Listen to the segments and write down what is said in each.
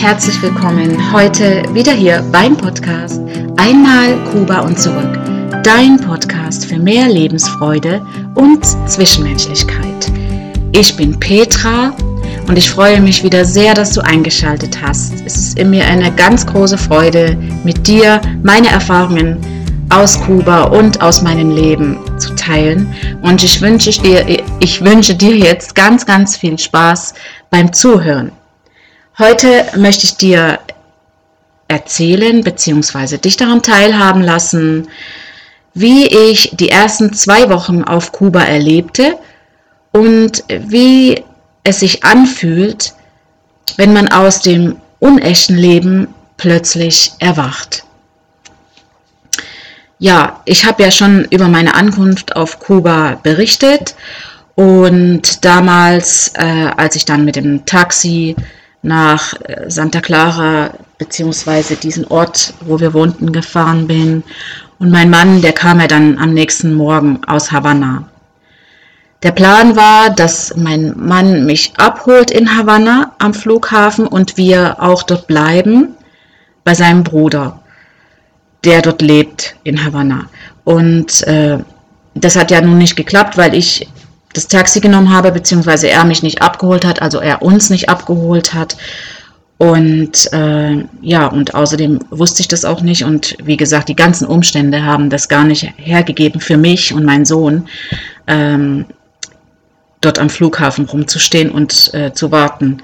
herzlich willkommen heute wieder hier beim Podcast Einmal Kuba und zurück. Dein Podcast für mehr Lebensfreude und Zwischenmenschlichkeit. Ich bin Petra und ich freue mich wieder sehr, dass du eingeschaltet hast. Es ist mir eine ganz große Freude, mit dir meine Erfahrungen aus Kuba und aus meinem Leben zu teilen. Und ich wünsche dir, ich wünsche dir jetzt ganz, ganz viel Spaß beim Zuhören. Heute möchte ich dir erzählen bzw. dich daran teilhaben lassen, wie ich die ersten zwei Wochen auf Kuba erlebte und wie es sich anfühlt, wenn man aus dem unechten Leben plötzlich erwacht. Ja, ich habe ja schon über meine Ankunft auf Kuba berichtet und damals, äh, als ich dann mit dem Taxi nach äh, Santa Clara beziehungsweise diesen Ort, wo wir wohnten, gefahren bin. Und mein Mann, der kam ja dann am nächsten Morgen aus Havanna. Der Plan war, dass mein Mann mich abholt in Havanna am Flughafen und wir auch dort bleiben bei seinem Bruder, der dort lebt in Havanna. Und äh, das hat ja nun nicht geklappt, weil ich das Taxi genommen habe, beziehungsweise er mich nicht abgeholt hat, also er uns nicht abgeholt hat. Und äh, ja, und außerdem wusste ich das auch nicht. Und wie gesagt, die ganzen Umstände haben das gar nicht hergegeben für mich und meinen Sohn, ähm, dort am Flughafen rumzustehen und äh, zu warten.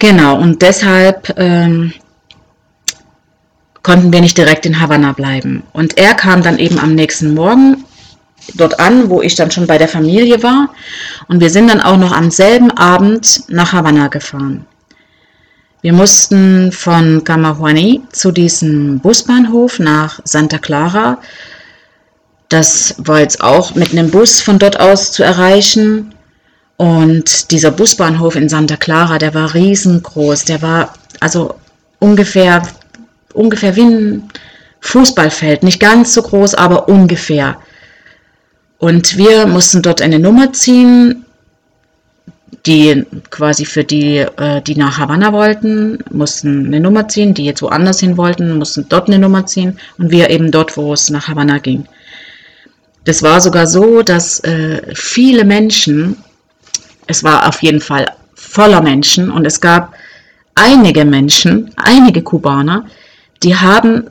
Genau, und deshalb ähm, konnten wir nicht direkt in Havanna bleiben. Und er kam dann eben am nächsten Morgen dort an, wo ich dann schon bei der Familie war. Und wir sind dann auch noch am selben Abend nach Havanna gefahren. Wir mussten von Camajuani zu diesem Busbahnhof nach Santa Clara. Das war jetzt auch mit einem Bus von dort aus zu erreichen. Und dieser Busbahnhof in Santa Clara, der war riesengroß. Der war also ungefähr, ungefähr wie ein Fußballfeld. Nicht ganz so groß, aber ungefähr. Und wir mussten dort eine Nummer ziehen, die quasi für die, äh, die nach Havanna wollten, mussten eine Nummer ziehen, die jetzt woanders hin wollten, mussten dort eine Nummer ziehen und wir eben dort, wo es nach Havanna ging. Das war sogar so, dass äh, viele Menschen, es war auf jeden Fall voller Menschen und es gab einige Menschen, einige Kubaner, die haben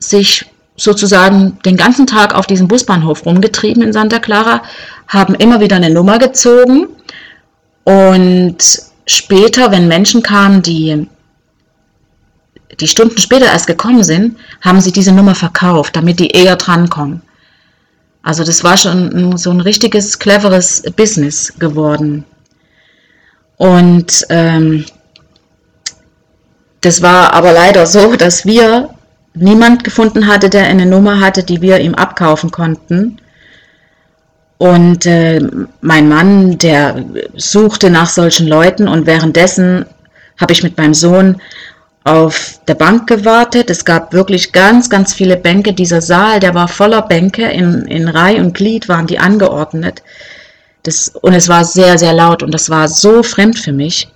sich sozusagen den ganzen Tag auf diesem Busbahnhof rumgetrieben in Santa Clara, haben immer wieder eine Nummer gezogen und später, wenn Menschen kamen, die die Stunden später erst gekommen sind, haben sie diese Nummer verkauft, damit die eher drankommen. Also das war schon so ein richtiges, cleveres Business geworden. Und ähm, das war aber leider so, dass wir niemand gefunden hatte, der eine Nummer hatte, die wir ihm abkaufen konnten. Und äh, mein Mann, der suchte nach solchen Leuten und währenddessen habe ich mit meinem Sohn auf der Bank gewartet. Es gab wirklich ganz, ganz viele Bänke. Dieser Saal, der war voller Bänke. In, in Reih und Glied waren die angeordnet. Das, und es war sehr, sehr laut und das war so fremd für mich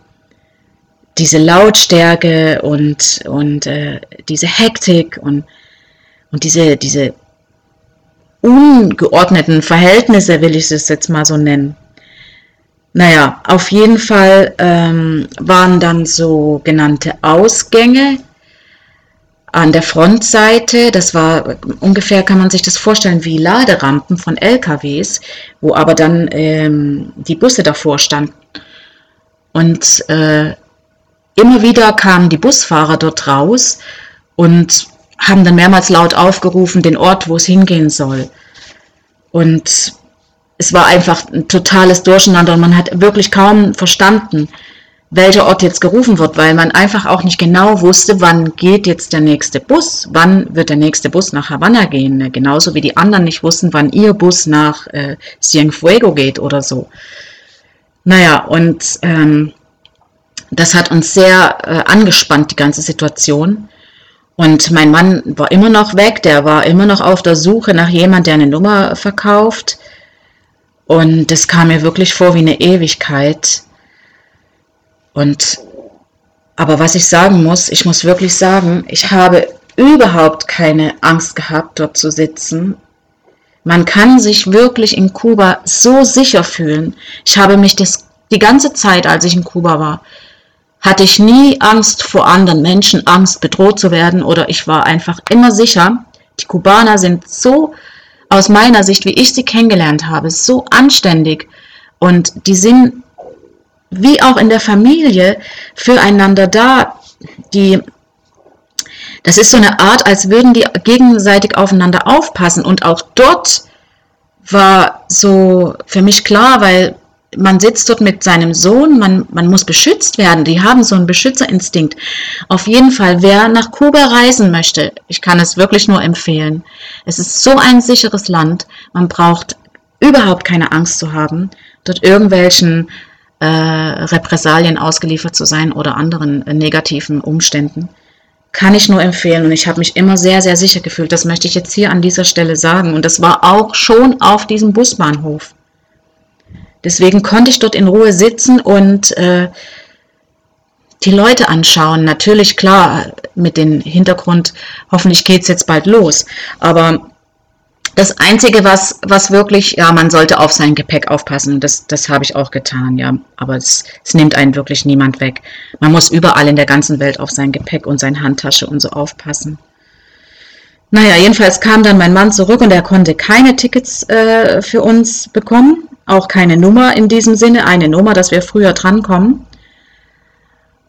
diese Lautstärke und, und äh, diese Hektik und, und diese, diese ungeordneten Verhältnisse, will ich es jetzt mal so nennen. Naja, auf jeden Fall ähm, waren dann so genannte Ausgänge an der Frontseite. Das war ungefähr, kann man sich das vorstellen, wie Laderampen von LKWs, wo aber dann ähm, die Busse davor standen. Und äh, immer wieder kamen die Busfahrer dort raus und haben dann mehrmals laut aufgerufen, den Ort, wo es hingehen soll. Und es war einfach ein totales Durcheinander und man hat wirklich kaum verstanden, welcher Ort jetzt gerufen wird, weil man einfach auch nicht genau wusste, wann geht jetzt der nächste Bus, wann wird der nächste Bus nach Havanna gehen, genauso wie die anderen nicht wussten, wann ihr Bus nach äh, Cienfuego geht oder so. Naja, und ähm, das hat uns sehr äh, angespannt, die ganze Situation. Und mein Mann war immer noch weg, der war immer noch auf der Suche nach jemand, der eine Nummer verkauft. Und das kam mir wirklich vor wie eine Ewigkeit. Und Aber was ich sagen muss, ich muss wirklich sagen, ich habe überhaupt keine Angst gehabt, dort zu sitzen. Man kann sich wirklich in Kuba so sicher fühlen. Ich habe mich das, die ganze Zeit, als ich in Kuba war, hatte ich nie Angst vor anderen Menschen, Angst bedroht zu werden oder ich war einfach immer sicher. Die Kubaner sind so, aus meiner Sicht, wie ich sie kennengelernt habe, so anständig und die sind wie auch in der Familie füreinander da. Die, das ist so eine Art, als würden die gegenseitig aufeinander aufpassen. Und auch dort war so für mich klar, weil man sitzt dort mit seinem Sohn, man, man muss beschützt werden, die haben so einen Beschützerinstinkt. Auf jeden Fall, wer nach Kuba reisen möchte, ich kann es wirklich nur empfehlen. Es ist so ein sicheres Land, man braucht überhaupt keine Angst zu haben, dort irgendwelchen äh, Repressalien ausgeliefert zu sein oder anderen äh, negativen Umständen. Kann ich nur empfehlen und ich habe mich immer sehr, sehr sicher gefühlt. Das möchte ich jetzt hier an dieser Stelle sagen. Und das war auch schon auf diesem Busbahnhof. Deswegen konnte ich dort in Ruhe sitzen und äh, die Leute anschauen. Natürlich, klar, mit dem Hintergrund, hoffentlich geht es jetzt bald los. Aber das Einzige, was, was wirklich, ja, man sollte auf sein Gepäck aufpassen. Das, das habe ich auch getan, ja. Aber es, es nimmt einen wirklich niemand weg. Man muss überall in der ganzen Welt auf sein Gepäck und seine Handtasche und so aufpassen. Naja, jedenfalls kam dann mein Mann zurück und er konnte keine Tickets äh, für uns bekommen. Auch keine Nummer in diesem Sinne, eine Nummer, dass wir früher drankommen.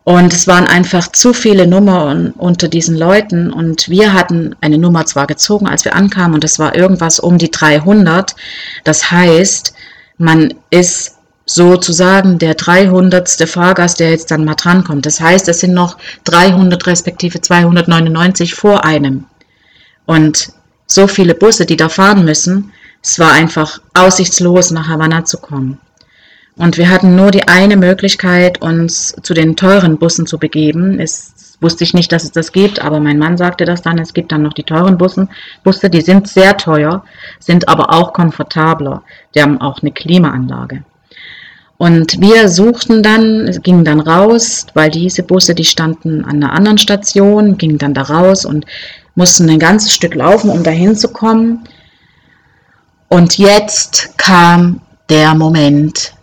Und es waren einfach zu viele Nummern unter diesen Leuten. Und wir hatten eine Nummer zwar gezogen, als wir ankamen, und es war irgendwas um die 300. Das heißt, man ist sozusagen der 300. Fahrgast, der jetzt dann mal drankommt. Das heißt, es sind noch 300 respektive 299 vor einem. Und so viele Busse, die da fahren müssen, es war einfach aussichtslos, nach Havanna zu kommen. Und wir hatten nur die eine Möglichkeit, uns zu den teuren Bussen zu begeben. Es wusste ich nicht, dass es das gibt, aber mein Mann sagte das dann. Es gibt dann noch die teuren Bussen. Busse, die sind sehr teuer, sind aber auch komfortabler. Die haben auch eine Klimaanlage. Und wir suchten dann, gingen dann raus, weil diese Busse, die standen an einer anderen Station, gingen dann da raus und mussten ein ganzes Stück laufen, um dahin zu kommen. Und jetzt kam der Moment,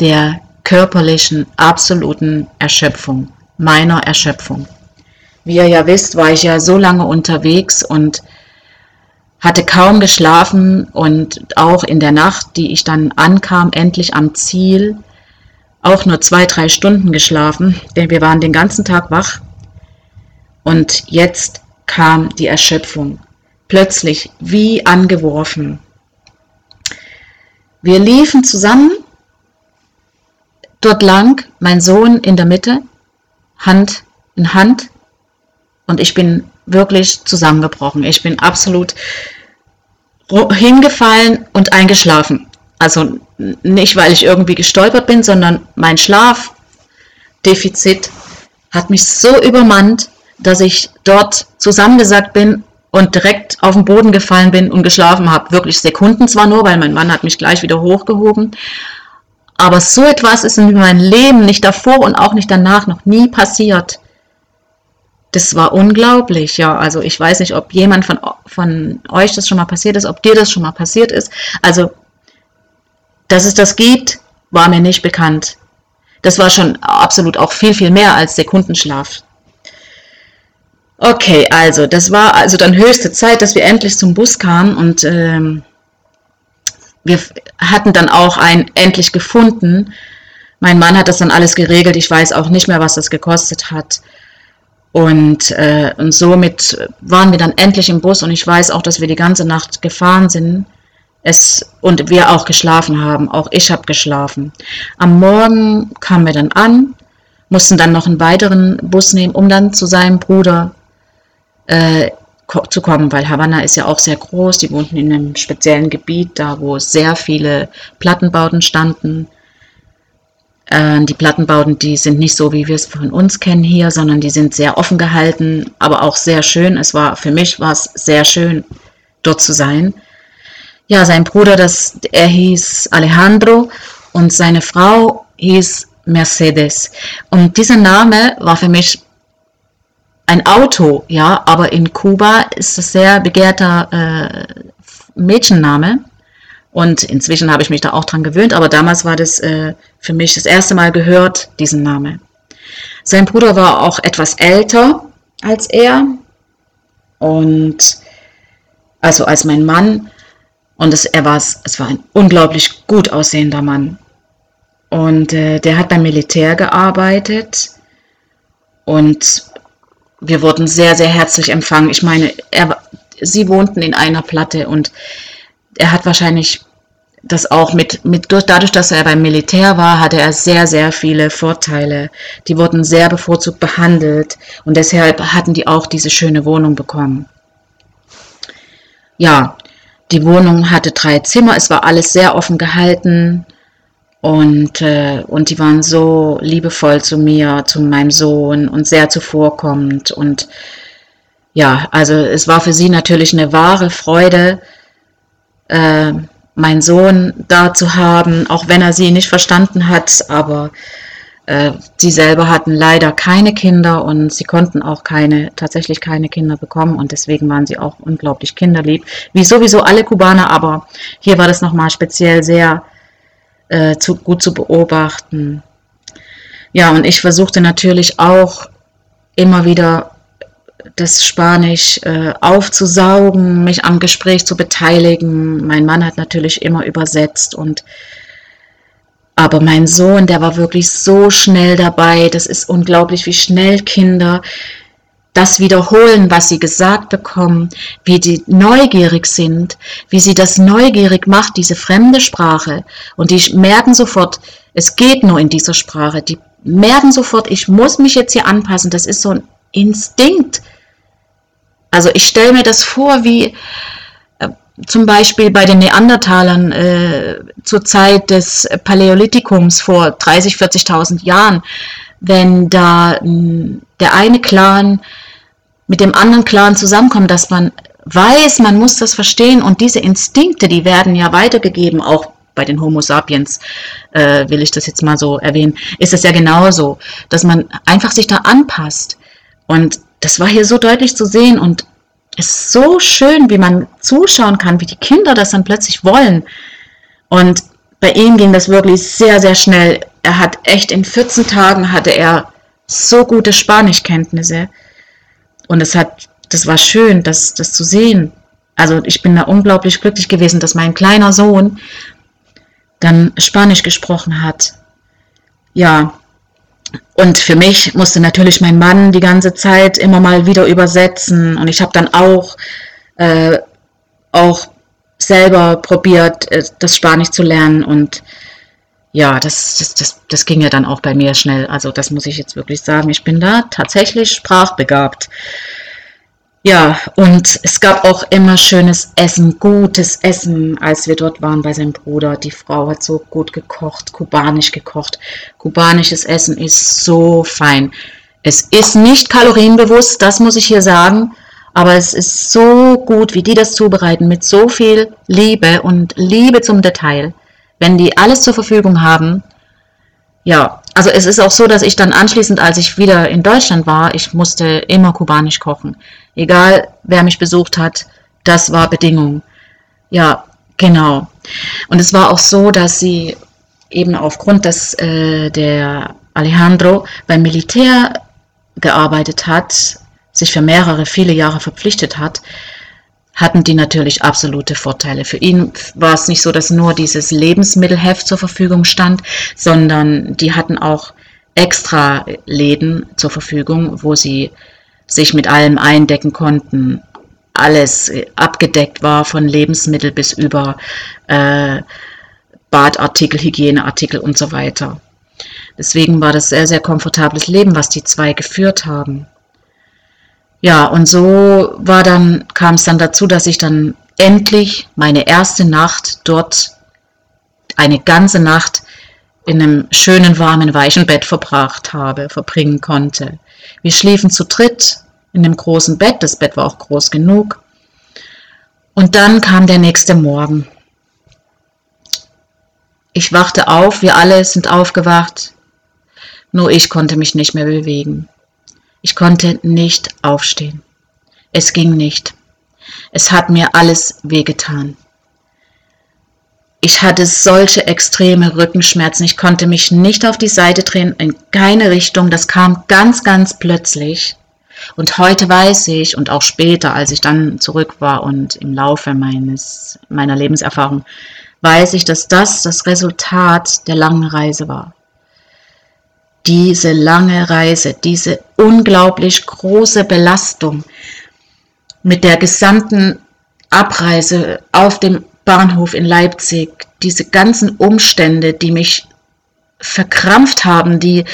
der körperlichen absoluten Erschöpfung, meiner Erschöpfung. Wie ihr ja wisst, war ich ja so lange unterwegs und hatte kaum geschlafen und auch in der Nacht, die ich dann ankam, endlich am Ziel, auch nur zwei, drei Stunden geschlafen, denn wir waren den ganzen Tag wach. Und jetzt kam die Erschöpfung, plötzlich wie angeworfen. Wir liefen zusammen Dort lang mein Sohn in der Mitte, Hand in Hand, und ich bin wirklich zusammengebrochen. Ich bin absolut hingefallen und eingeschlafen. Also nicht, weil ich irgendwie gestolpert bin, sondern mein Schlafdefizit hat mich so übermannt, dass ich dort zusammengesackt bin und direkt auf den Boden gefallen bin und geschlafen habe. Wirklich Sekunden zwar nur, weil mein Mann hat mich gleich wieder hochgehoben, aber so etwas ist in meinem Leben nicht davor und auch nicht danach noch nie passiert. Das war unglaublich, ja. Also ich weiß nicht, ob jemand von, von euch das schon mal passiert ist, ob dir das schon mal passiert ist. Also, dass es das gibt, war mir nicht bekannt. Das war schon absolut auch viel, viel mehr als Sekundenschlaf. Okay, also das war also dann höchste Zeit, dass wir endlich zum Bus kamen und ähm, wir hatten dann auch einen endlich gefunden. Mein Mann hat das dann alles geregelt. Ich weiß auch nicht mehr, was das gekostet hat. Und, äh, und somit waren wir dann endlich im Bus und ich weiß auch, dass wir die ganze Nacht gefahren sind. Es, und wir auch geschlafen haben. Auch ich habe geschlafen. Am Morgen kamen wir dann an, mussten dann noch einen weiteren Bus nehmen, um dann zu seinem Bruder äh, zu kommen, weil Havanna ist ja auch sehr groß. Die wohnten in einem speziellen Gebiet, da wo sehr viele Plattenbauten standen. Äh, die Plattenbauten, die sind nicht so, wie wir es von uns kennen hier, sondern die sind sehr offen gehalten, aber auch sehr schön. Es war für mich war es sehr schön, dort zu sein. Ja, sein Bruder, das, er hieß Alejandro und seine Frau hieß Mercedes. Und dieser Name war für mich ein Auto, ja, aber in Kuba ist das sehr begehrter äh, Mädchenname. Und inzwischen habe ich mich da auch dran gewöhnt, aber damals war das äh, für mich das erste Mal gehört, diesen Name. Sein Bruder war auch etwas älter als er und also als mein Mann. Und es, er war, es war ein unglaublich gut aussehender Mann. Und äh, der hat beim Militär gearbeitet und wir wurden sehr, sehr herzlich empfangen. Ich meine, er, sie wohnten in einer Platte und er hat wahrscheinlich das auch mit, mit durch, dadurch, dass er beim Militär war, hatte er sehr, sehr viele Vorteile. Die wurden sehr bevorzugt behandelt und deshalb hatten die auch diese schöne Wohnung bekommen. Ja, die Wohnung hatte drei Zimmer, es war alles sehr offen gehalten und, äh, und die waren so liebevoll zu mir, zu meinem Sohn und sehr zuvorkommend. Und ja, also es war für sie natürlich eine wahre Freude, äh, meinen Sohn da zu haben, auch wenn er sie nicht verstanden hat, aber äh, sie selber hatten leider keine Kinder und sie konnten auch keine, tatsächlich keine Kinder bekommen. Und deswegen waren sie auch unglaublich kinderlieb, wie sowieso alle Kubaner, aber hier war das nochmal speziell sehr äh, zu, gut zu beobachten. Ja, und ich versuchte natürlich auch immer wieder das Spanisch äh, aufzusaugen, mich am Gespräch zu beteiligen. Mein Mann hat natürlich immer übersetzt und aber mein Sohn, der war wirklich so schnell dabei. Das ist unglaublich, wie schnell Kinder das wiederholen, was sie gesagt bekommen, wie die neugierig sind, wie sie das neugierig macht, diese fremde Sprache. Und die merken sofort, es geht nur in dieser Sprache. Die merken sofort, ich muss mich jetzt hier anpassen. Das ist so ein Instinkt. Also ich stelle mir das vor, wie äh, zum Beispiel bei den Neandertalern äh, zur Zeit des Paläolithikums vor 30, 40.000 Jahren, wenn da mh, der eine Clan mit dem anderen Clan zusammenkommt, dass man weiß, man muss das verstehen und diese Instinkte, die werden ja weitergegeben, auch bei den Homo sapiens, äh, will ich das jetzt mal so erwähnen, ist es ja genauso, dass man einfach sich da anpasst. Und das war hier so deutlich zu sehen und es ist so schön, wie man zuschauen kann, wie die Kinder das dann plötzlich wollen. Und bei ihm ging das wirklich sehr, sehr schnell. Er hat echt in 14 Tagen hatte er so gute Spanischkenntnisse. Und es hat, das war schön, das, das zu sehen. Also ich bin da unglaublich glücklich gewesen, dass mein kleiner Sohn dann Spanisch gesprochen hat. Ja, und für mich musste natürlich mein Mann die ganze Zeit immer mal wieder übersetzen. Und ich habe dann auch, äh, auch selber probiert, äh, das Spanisch zu lernen. Und ja, das, das, das, das ging ja dann auch bei mir schnell. Also das muss ich jetzt wirklich sagen. Ich bin da tatsächlich sprachbegabt. Ja, und es gab auch immer schönes Essen, gutes Essen, als wir dort waren bei seinem Bruder. Die Frau hat so gut gekocht, kubanisch gekocht. Kubanisches Essen ist so fein. Es ist nicht kalorienbewusst, das muss ich hier sagen, aber es ist so gut, wie die das zubereiten, mit so viel Liebe und Liebe zum Detail. Wenn die alles zur Verfügung haben, ja, also es ist auch so, dass ich dann anschließend, als ich wieder in Deutschland war, ich musste immer kubanisch kochen. Egal, wer mich besucht hat, das war Bedingung. Ja, genau. Und es war auch so, dass sie eben aufgrund, dass äh, der Alejandro beim Militär gearbeitet hat, sich für mehrere, viele Jahre verpflichtet hat, hatten die natürlich absolute Vorteile. Für ihn war es nicht so, dass nur dieses Lebensmittelheft zur Verfügung stand, sondern die hatten auch extra Läden zur Verfügung, wo sie sich mit allem eindecken konnten. Alles abgedeckt war von Lebensmittel bis über äh, Badartikel, Hygieneartikel und so weiter. Deswegen war das sehr, sehr komfortables Leben, was die zwei geführt haben. Ja, und so war dann, kam es dann dazu, dass ich dann endlich meine erste Nacht dort, eine ganze Nacht in einem schönen, warmen, weichen Bett verbracht habe, verbringen konnte. Wir schliefen zu dritt in dem großen Bett, das Bett war auch groß genug. Und dann kam der nächste Morgen. Ich wachte auf, wir alle sind aufgewacht. Nur ich konnte mich nicht mehr bewegen. Ich konnte nicht aufstehen. Es ging nicht. Es hat mir alles wehgetan. Ich hatte solche extreme Rückenschmerzen. Ich konnte mich nicht auf die Seite drehen, in keine Richtung. Das kam ganz, ganz plötzlich. Und heute weiß ich und auch später, als ich dann zurück war und im Laufe meines, meiner Lebenserfahrung, weiß ich, dass das das Resultat der langen Reise war. Diese lange Reise, diese unglaublich große Belastung mit der gesamten Abreise auf dem Bahnhof in Leipzig, diese ganzen Umstände, die mich verkrampft haben, die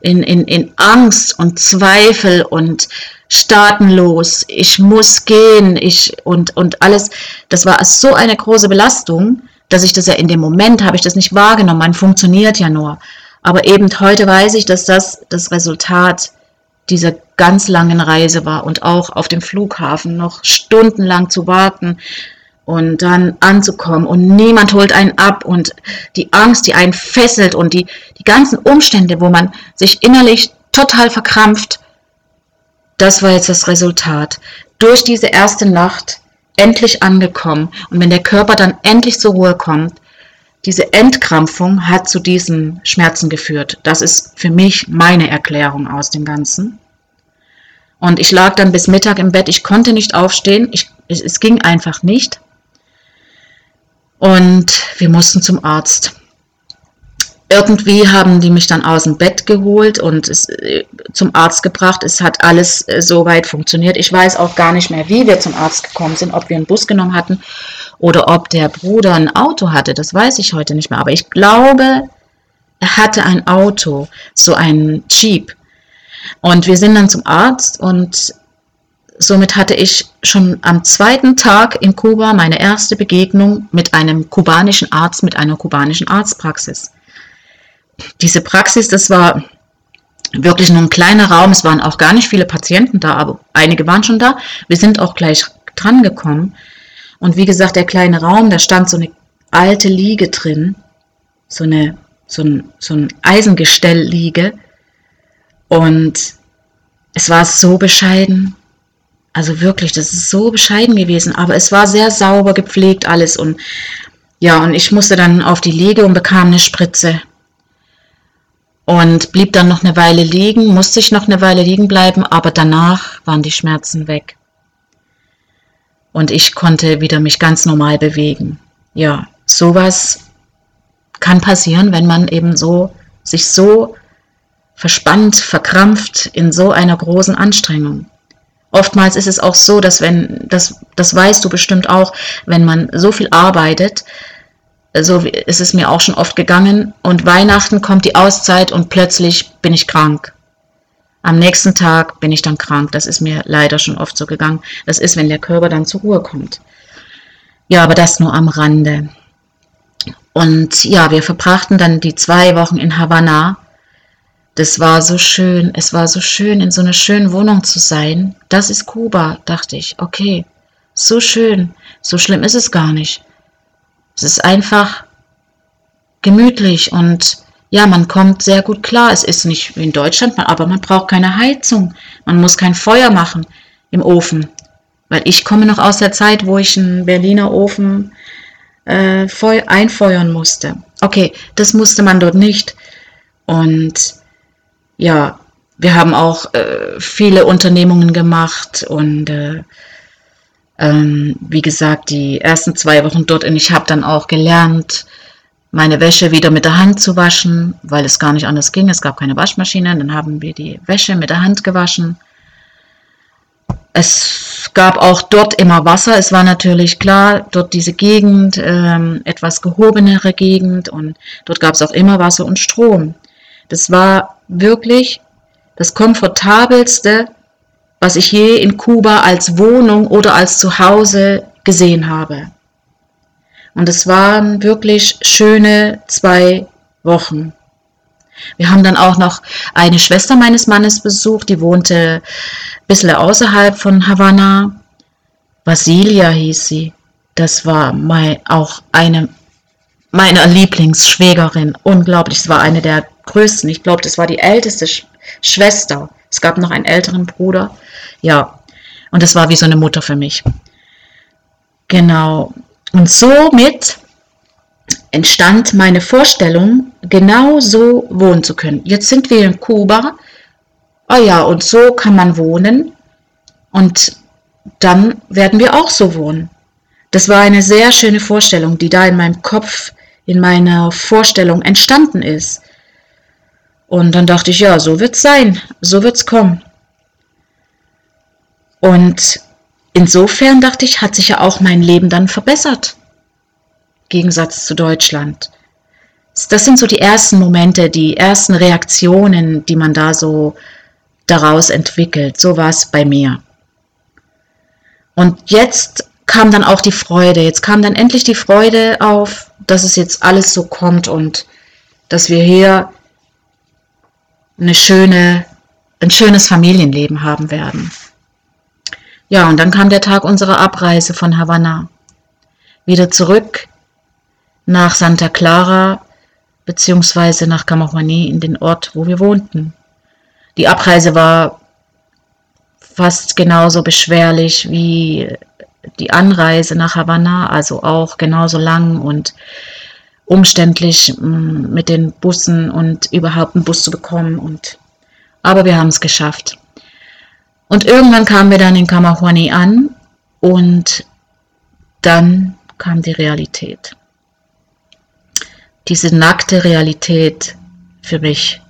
in, in, in Angst und Zweifel und staatenlos, ich muss gehen, ich und, und alles, das war so eine große Belastung, dass ich das ja in dem Moment habe ich das nicht wahrgenommen, man funktioniert ja nur. Aber eben heute weiß ich, dass das das Resultat dieser ganz langen Reise war und auch auf dem Flughafen noch stundenlang zu warten, und dann anzukommen und niemand holt einen ab und die Angst, die einen fesselt und die, die ganzen Umstände, wo man sich innerlich total verkrampft, das war jetzt das Resultat. Durch diese erste Nacht endlich angekommen und wenn der Körper dann endlich zur Ruhe kommt, diese Entkrampfung hat zu diesen Schmerzen geführt. Das ist für mich meine Erklärung aus dem Ganzen. Und ich lag dann bis Mittag im Bett, ich konnte nicht aufstehen, ich, es, es ging einfach nicht. Und wir mussten zum Arzt. Irgendwie haben die mich dann aus dem Bett geholt und es, äh, zum Arzt gebracht. Es hat alles äh, soweit funktioniert. Ich weiß auch gar nicht mehr, wie wir zum Arzt gekommen sind, ob wir einen Bus genommen hatten oder ob der Bruder ein Auto hatte. Das weiß ich heute nicht mehr. Aber ich glaube, er hatte ein Auto, so ein Jeep. Und wir sind dann zum Arzt und Somit hatte ich schon am zweiten Tag in Kuba meine erste Begegnung mit einem kubanischen Arzt, mit einer kubanischen Arztpraxis. Diese Praxis, das war wirklich nur ein kleiner Raum. Es waren auch gar nicht viele Patienten da, aber einige waren schon da. Wir sind auch gleich dran gekommen. Und wie gesagt, der kleine Raum, da stand so eine alte Liege drin, so eine so ein, so ein Eisengestell-Liege. Und es war so bescheiden. Also wirklich, das ist so bescheiden gewesen, aber es war sehr sauber gepflegt alles und ja, und ich musste dann auf die Liege und bekam eine Spritze und blieb dann noch eine Weile liegen, musste ich noch eine Weile liegen bleiben, aber danach waren die Schmerzen weg. Und ich konnte wieder mich ganz normal bewegen. Ja, sowas kann passieren, wenn man eben so sich so verspannt, verkrampft in so einer großen Anstrengung. Oftmals ist es auch so, dass wenn, das, das weißt du bestimmt auch, wenn man so viel arbeitet, so ist es mir auch schon oft gegangen und Weihnachten kommt die Auszeit und plötzlich bin ich krank. Am nächsten Tag bin ich dann krank. Das ist mir leider schon oft so gegangen. Das ist, wenn der Körper dann zur Ruhe kommt. Ja, aber das nur am Rande. Und ja, wir verbrachten dann die zwei Wochen in Havanna das war so schön. Es war so schön, in so einer schönen Wohnung zu sein. Das ist Kuba, dachte ich. Okay, so schön. So schlimm ist es gar nicht. Es ist einfach gemütlich und ja, man kommt sehr gut klar. Es ist nicht wie in Deutschland, aber man braucht keine Heizung. Man muss kein Feuer machen im Ofen. Weil ich komme noch aus der Zeit, wo ich einen Berliner Ofen äh, einfeuern musste. Okay, das musste man dort nicht. Und ja, wir haben auch äh, viele Unternehmungen gemacht und äh, ähm, wie gesagt, die ersten zwei Wochen dort und ich habe dann auch gelernt, meine Wäsche wieder mit der Hand zu waschen, weil es gar nicht anders ging. Es gab keine Waschmaschine. Dann haben wir die Wäsche mit der Hand gewaschen. Es gab auch dort immer Wasser. Es war natürlich klar, dort diese Gegend, ähm, etwas gehobenere Gegend und dort gab es auch immer Wasser und Strom. Das war wirklich das komfortabelste, was ich je in Kuba als Wohnung oder als Zuhause gesehen habe. Und es waren wirklich schöne zwei Wochen. Wir haben dann auch noch eine Schwester meines Mannes besucht, die wohnte ein bisschen außerhalb von Havanna. Vasilia hieß sie. Das war mein, auch eine meiner Lieblingsschwägerin. Unglaublich, es war eine der größten. Ich glaube, das war die älteste Sch Schwester. Es gab noch einen älteren Bruder. Ja, und das war wie so eine Mutter für mich. Genau. Und somit entstand meine Vorstellung, genau so wohnen zu können. Jetzt sind wir in Kuba. Oh ja, und so kann man wohnen. Und dann werden wir auch so wohnen. Das war eine sehr schöne Vorstellung, die da in meinem Kopf, in meiner Vorstellung entstanden ist. Und dann dachte ich, ja, so wird's sein, so wird's kommen. Und insofern dachte ich, hat sich ja auch mein Leben dann verbessert. Gegensatz zu Deutschland. Das sind so die ersten Momente, die ersten Reaktionen, die man da so daraus entwickelt. So war es bei mir. Und jetzt kam dann auch die Freude. Jetzt kam dann endlich die Freude auf, dass es jetzt alles so kommt und dass wir hier eine schöne, ein schönes Familienleben haben werden. Ja, und dann kam der Tag unserer Abreise von Havanna. Wieder zurück nach Santa Clara beziehungsweise nach Camajuaní in den Ort, wo wir wohnten. Die Abreise war fast genauso beschwerlich wie die Anreise nach Havanna, also auch genauso lang und umständlich mm, mit den Bussen und überhaupt einen Bus zu bekommen. Und, aber wir haben es geschafft. Und irgendwann kamen wir dann in Camajuani an und dann kam die Realität. Diese nackte Realität für mich.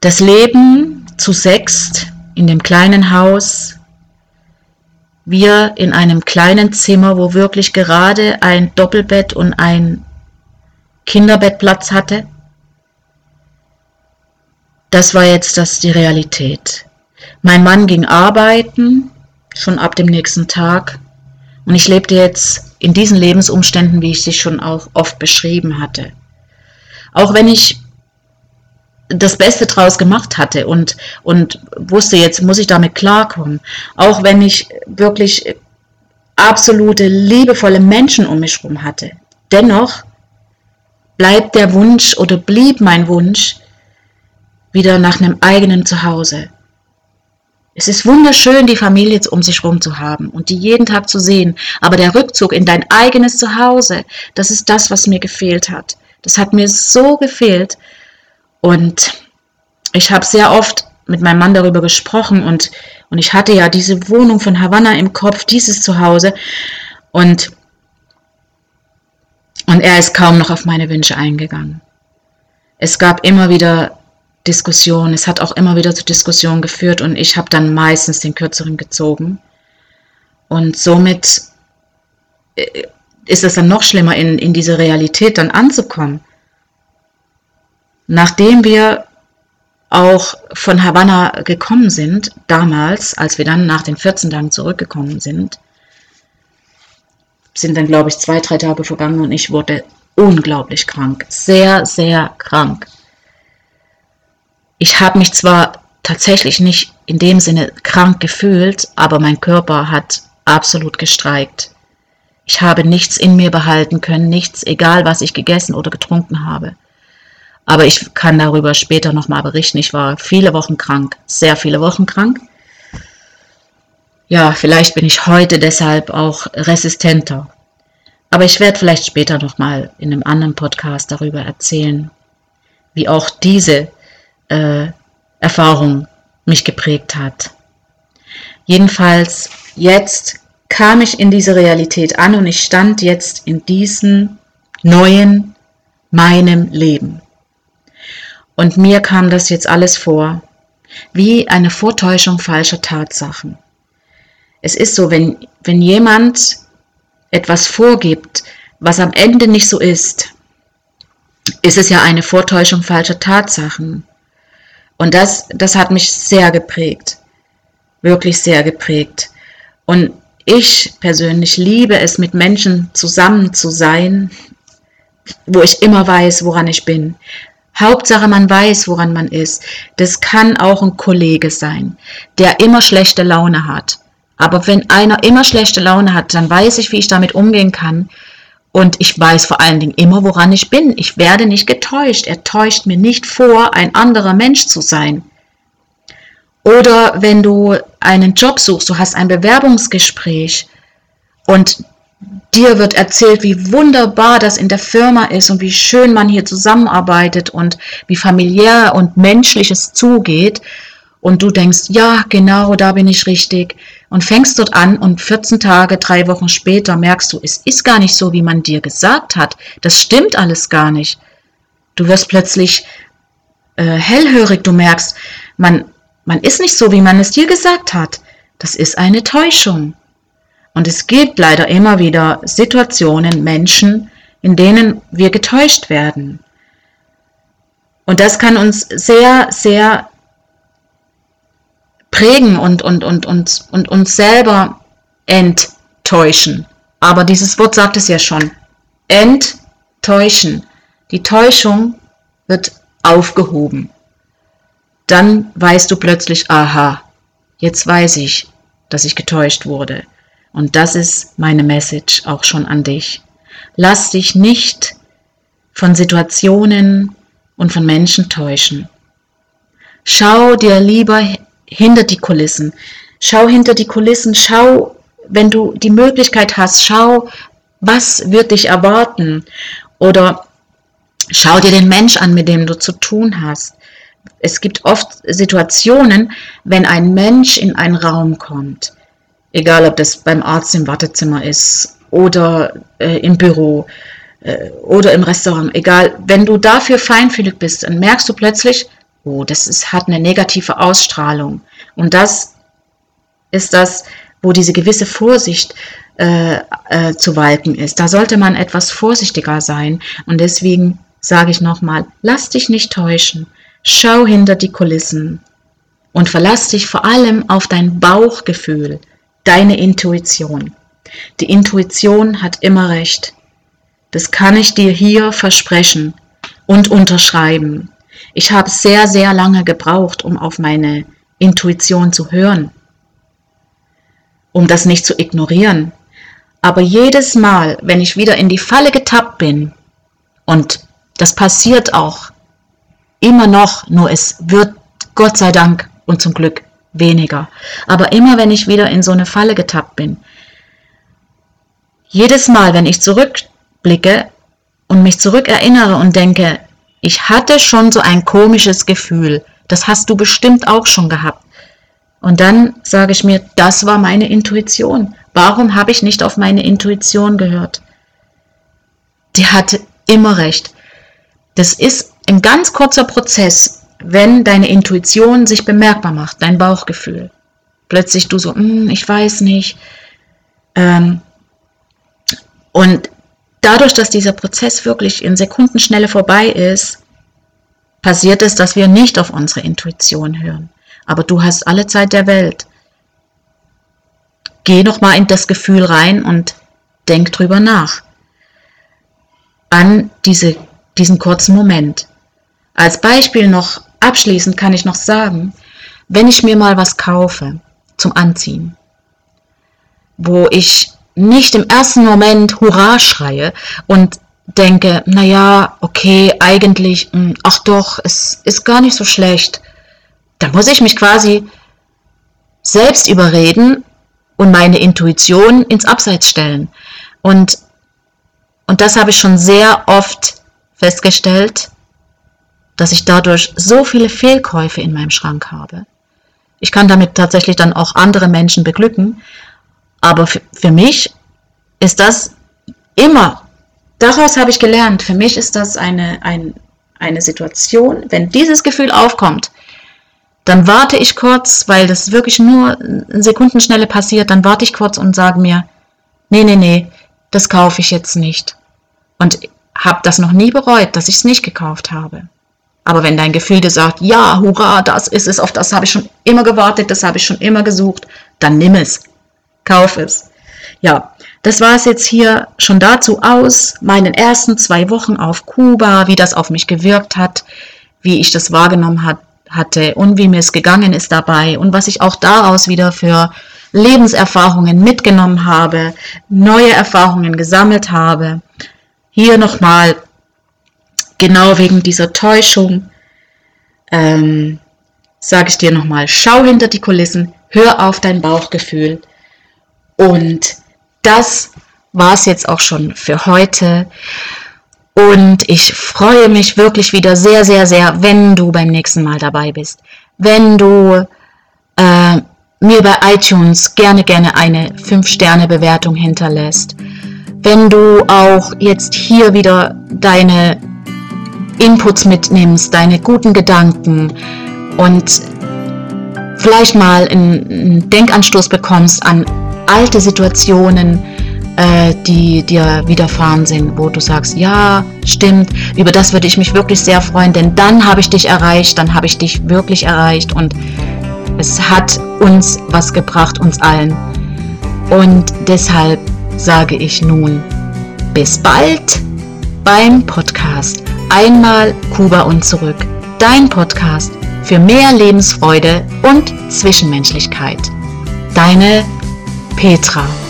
Das Leben zu sechst in dem kleinen Haus, wir in einem kleinen Zimmer, wo wirklich gerade ein Doppelbett und ein Kinderbett Platz hatte. Das war jetzt das die Realität. Mein Mann ging arbeiten, schon ab dem nächsten Tag. Und ich lebte jetzt in diesen Lebensumständen, wie ich sie schon auch oft beschrieben hatte. Auch wenn ich das Beste draus gemacht hatte und, und wusste, jetzt muss ich damit klarkommen. Auch wenn ich wirklich absolute liebevolle Menschen um mich herum hatte. Dennoch bleibt der Wunsch oder blieb mein Wunsch wieder nach einem eigenen Zuhause. Es ist wunderschön, die Familie um sich herum zu haben und die jeden Tag zu sehen, aber der Rückzug in dein eigenes Zuhause, das ist das, was mir gefehlt hat. Das hat mir so gefehlt und ich habe sehr oft mit meinem Mann darüber gesprochen und, und ich hatte ja diese Wohnung von Havanna im Kopf, dieses Zuhause und, und er ist kaum noch auf meine Wünsche eingegangen. Es gab immer wieder Diskussionen, es hat auch immer wieder zu Diskussionen geführt und ich habe dann meistens den kürzeren gezogen. Und somit äh, ist es dann noch schlimmer, in, in diese Realität dann anzukommen. Nachdem wir auch von Havanna gekommen sind, damals, als wir dann nach den 14 Tagen zurückgekommen sind, sind dann, glaube ich, zwei, drei Tage vergangen und ich wurde unglaublich krank. Sehr, sehr krank. Ich habe mich zwar tatsächlich nicht in dem Sinne krank gefühlt, aber mein Körper hat absolut gestreikt. Ich habe nichts in mir behalten können, nichts, egal was ich gegessen oder getrunken habe. Aber ich kann darüber später nochmal berichten. Ich war viele Wochen krank, sehr viele Wochen krank. Ja, vielleicht bin ich heute deshalb auch resistenter. Aber ich werde vielleicht später nochmal in einem anderen Podcast darüber erzählen, wie auch diese äh, Erfahrung mich geprägt hat. Jedenfalls, jetzt kam ich in diese Realität an und ich stand jetzt in diesem neuen, meinem Leben. Und mir kam das jetzt alles vor, wie eine Vortäuschung falscher Tatsachen. Es ist so, wenn, wenn jemand etwas vorgibt, was am Ende nicht so ist, ist es ja eine Vortäuschung falscher Tatsachen. Und das, das hat mich sehr geprägt, wirklich sehr geprägt. Und ich persönlich liebe es, mit Menschen zusammen zu sein, wo ich immer weiß, woran ich bin, Hauptsache, man weiß, woran man ist. Das kann auch ein Kollege sein, der immer schlechte Laune hat. Aber wenn einer immer schlechte Laune hat, dann weiß ich, wie ich damit umgehen kann. Und ich weiß vor allen Dingen immer, woran ich bin. Ich werde nicht getäuscht. Er täuscht mir nicht vor, ein anderer Mensch zu sein. Oder wenn du einen Job suchst, du hast ein Bewerbungsgespräch und dir wird erzählt, wie wunderbar das in der Firma ist und wie schön man hier zusammenarbeitet und wie familiär und menschlich es zugeht. Und du denkst, ja, genau, da bin ich richtig. Und fängst dort an und 14 Tage, drei Wochen später merkst du, es ist gar nicht so, wie man dir gesagt hat. Das stimmt alles gar nicht. Du wirst plötzlich äh, hellhörig, du merkst, man, man ist nicht so, wie man es dir gesagt hat. Das ist eine Täuschung. Und es gibt leider immer wieder Situationen, Menschen, in denen wir getäuscht werden. Und das kann uns sehr, sehr prägen und, und, und, und, und uns selber enttäuschen. Aber dieses Wort sagt es ja schon. Enttäuschen. Die Täuschung wird aufgehoben. Dann weißt du plötzlich, aha, jetzt weiß ich, dass ich getäuscht wurde. Und das ist meine Message auch schon an dich. Lass dich nicht von Situationen und von Menschen täuschen. Schau dir lieber hinter die Kulissen. Schau hinter die Kulissen, schau, wenn du die Möglichkeit hast, schau, was wird dich erwarten. Oder schau dir den Mensch an, mit dem du zu tun hast. Es gibt oft Situationen, wenn ein Mensch in einen Raum kommt, Egal, ob das beim Arzt im Wartezimmer ist oder äh, im Büro äh, oder im Restaurant. Egal, wenn du dafür feinfühlig bist, dann merkst du plötzlich, oh, das ist, hat eine negative Ausstrahlung. Und das ist das, wo diese gewisse Vorsicht äh, äh, zu walten ist. Da sollte man etwas vorsichtiger sein. Und deswegen sage ich nochmal, lass dich nicht täuschen. Schau hinter die Kulissen und verlass dich vor allem auf dein Bauchgefühl deine Intuition. Die Intuition hat immer recht. Das kann ich dir hier versprechen und unterschreiben. Ich habe sehr, sehr lange gebraucht, um auf meine Intuition zu hören, um das nicht zu ignorieren. Aber jedes Mal, wenn ich wieder in die Falle getappt bin, und das passiert auch immer noch, nur es wird Gott sei Dank und zum Glück weniger. Aber immer wenn ich wieder in so eine Falle getappt bin, jedes Mal, wenn ich zurückblicke und mich zurückerinnere und denke, ich hatte schon so ein komisches Gefühl, das hast du bestimmt auch schon gehabt. Und dann sage ich mir, das war meine Intuition. Warum habe ich nicht auf meine Intuition gehört? Die hatte immer recht. Das ist ein ganz kurzer Prozess, wenn deine Intuition sich bemerkbar macht, dein Bauchgefühl, plötzlich du so, hm, ich weiß nicht. Ähm, und dadurch, dass dieser Prozess wirklich in Sekundenschnelle vorbei ist, passiert es, dass wir nicht auf unsere Intuition hören. Aber du hast alle Zeit der Welt. Geh noch mal in das Gefühl rein und denk drüber nach. An diese, diesen kurzen Moment. Als Beispiel noch Abschließend kann ich noch sagen, wenn ich mir mal was kaufe zum Anziehen, wo ich nicht im ersten Moment Hurra schreie und denke, naja, okay, eigentlich, hm, ach doch, es ist gar nicht so schlecht, dann muss ich mich quasi selbst überreden und meine Intuition ins Abseits stellen. Und, und das habe ich schon sehr oft festgestellt, dass ich dadurch so viele Fehlkäufe in meinem Schrank habe. Ich kann damit tatsächlich dann auch andere Menschen beglücken, aber für, für mich ist das immer, daraus habe ich gelernt, für mich ist das eine, ein, eine Situation, wenn dieses Gefühl aufkommt, dann warte ich kurz, weil das wirklich nur in Sekundenschnelle passiert, dann warte ich kurz und sage mir, nee, nee, nee, das kaufe ich jetzt nicht. Und habe das noch nie bereut, dass ich es nicht gekauft habe. Aber wenn dein Gefühl dir sagt, ja, hurra, das ist es, auf das habe ich schon immer gewartet, das habe ich schon immer gesucht, dann nimm es, kauf es. Ja, das war es jetzt hier schon dazu aus, meinen ersten zwei Wochen auf Kuba, wie das auf mich gewirkt hat, wie ich das wahrgenommen hat, hatte und wie mir es gegangen ist dabei und was ich auch daraus wieder für Lebenserfahrungen mitgenommen habe, neue Erfahrungen gesammelt habe. Hier nochmal, genau wegen dieser Täuschung, ähm, sage ich dir nochmal, schau hinter die Kulissen, hör auf dein Bauchgefühl. Und das war es jetzt auch schon für heute. Und ich freue mich wirklich wieder sehr, sehr, sehr, wenn du beim nächsten Mal dabei bist. Wenn du äh, mir bei iTunes gerne, gerne eine 5-Sterne-Bewertung hinterlässt. Wenn du auch jetzt hier wieder deine Inputs mitnimmst, deine guten Gedanken und vielleicht mal einen Denkanstoß bekommst an alte Situationen, äh, die dir widerfahren sind, wo du sagst, ja, stimmt, über das würde ich mich wirklich sehr freuen, denn dann habe ich dich erreicht, dann habe ich dich wirklich erreicht und es hat uns was gebracht, uns allen. Und deshalb sage ich nun, bis bald beim Podcast Einmal Kuba und zurück. Dein Podcast für mehr Lebensfreude und Zwischenmenschlichkeit. Deine Petra.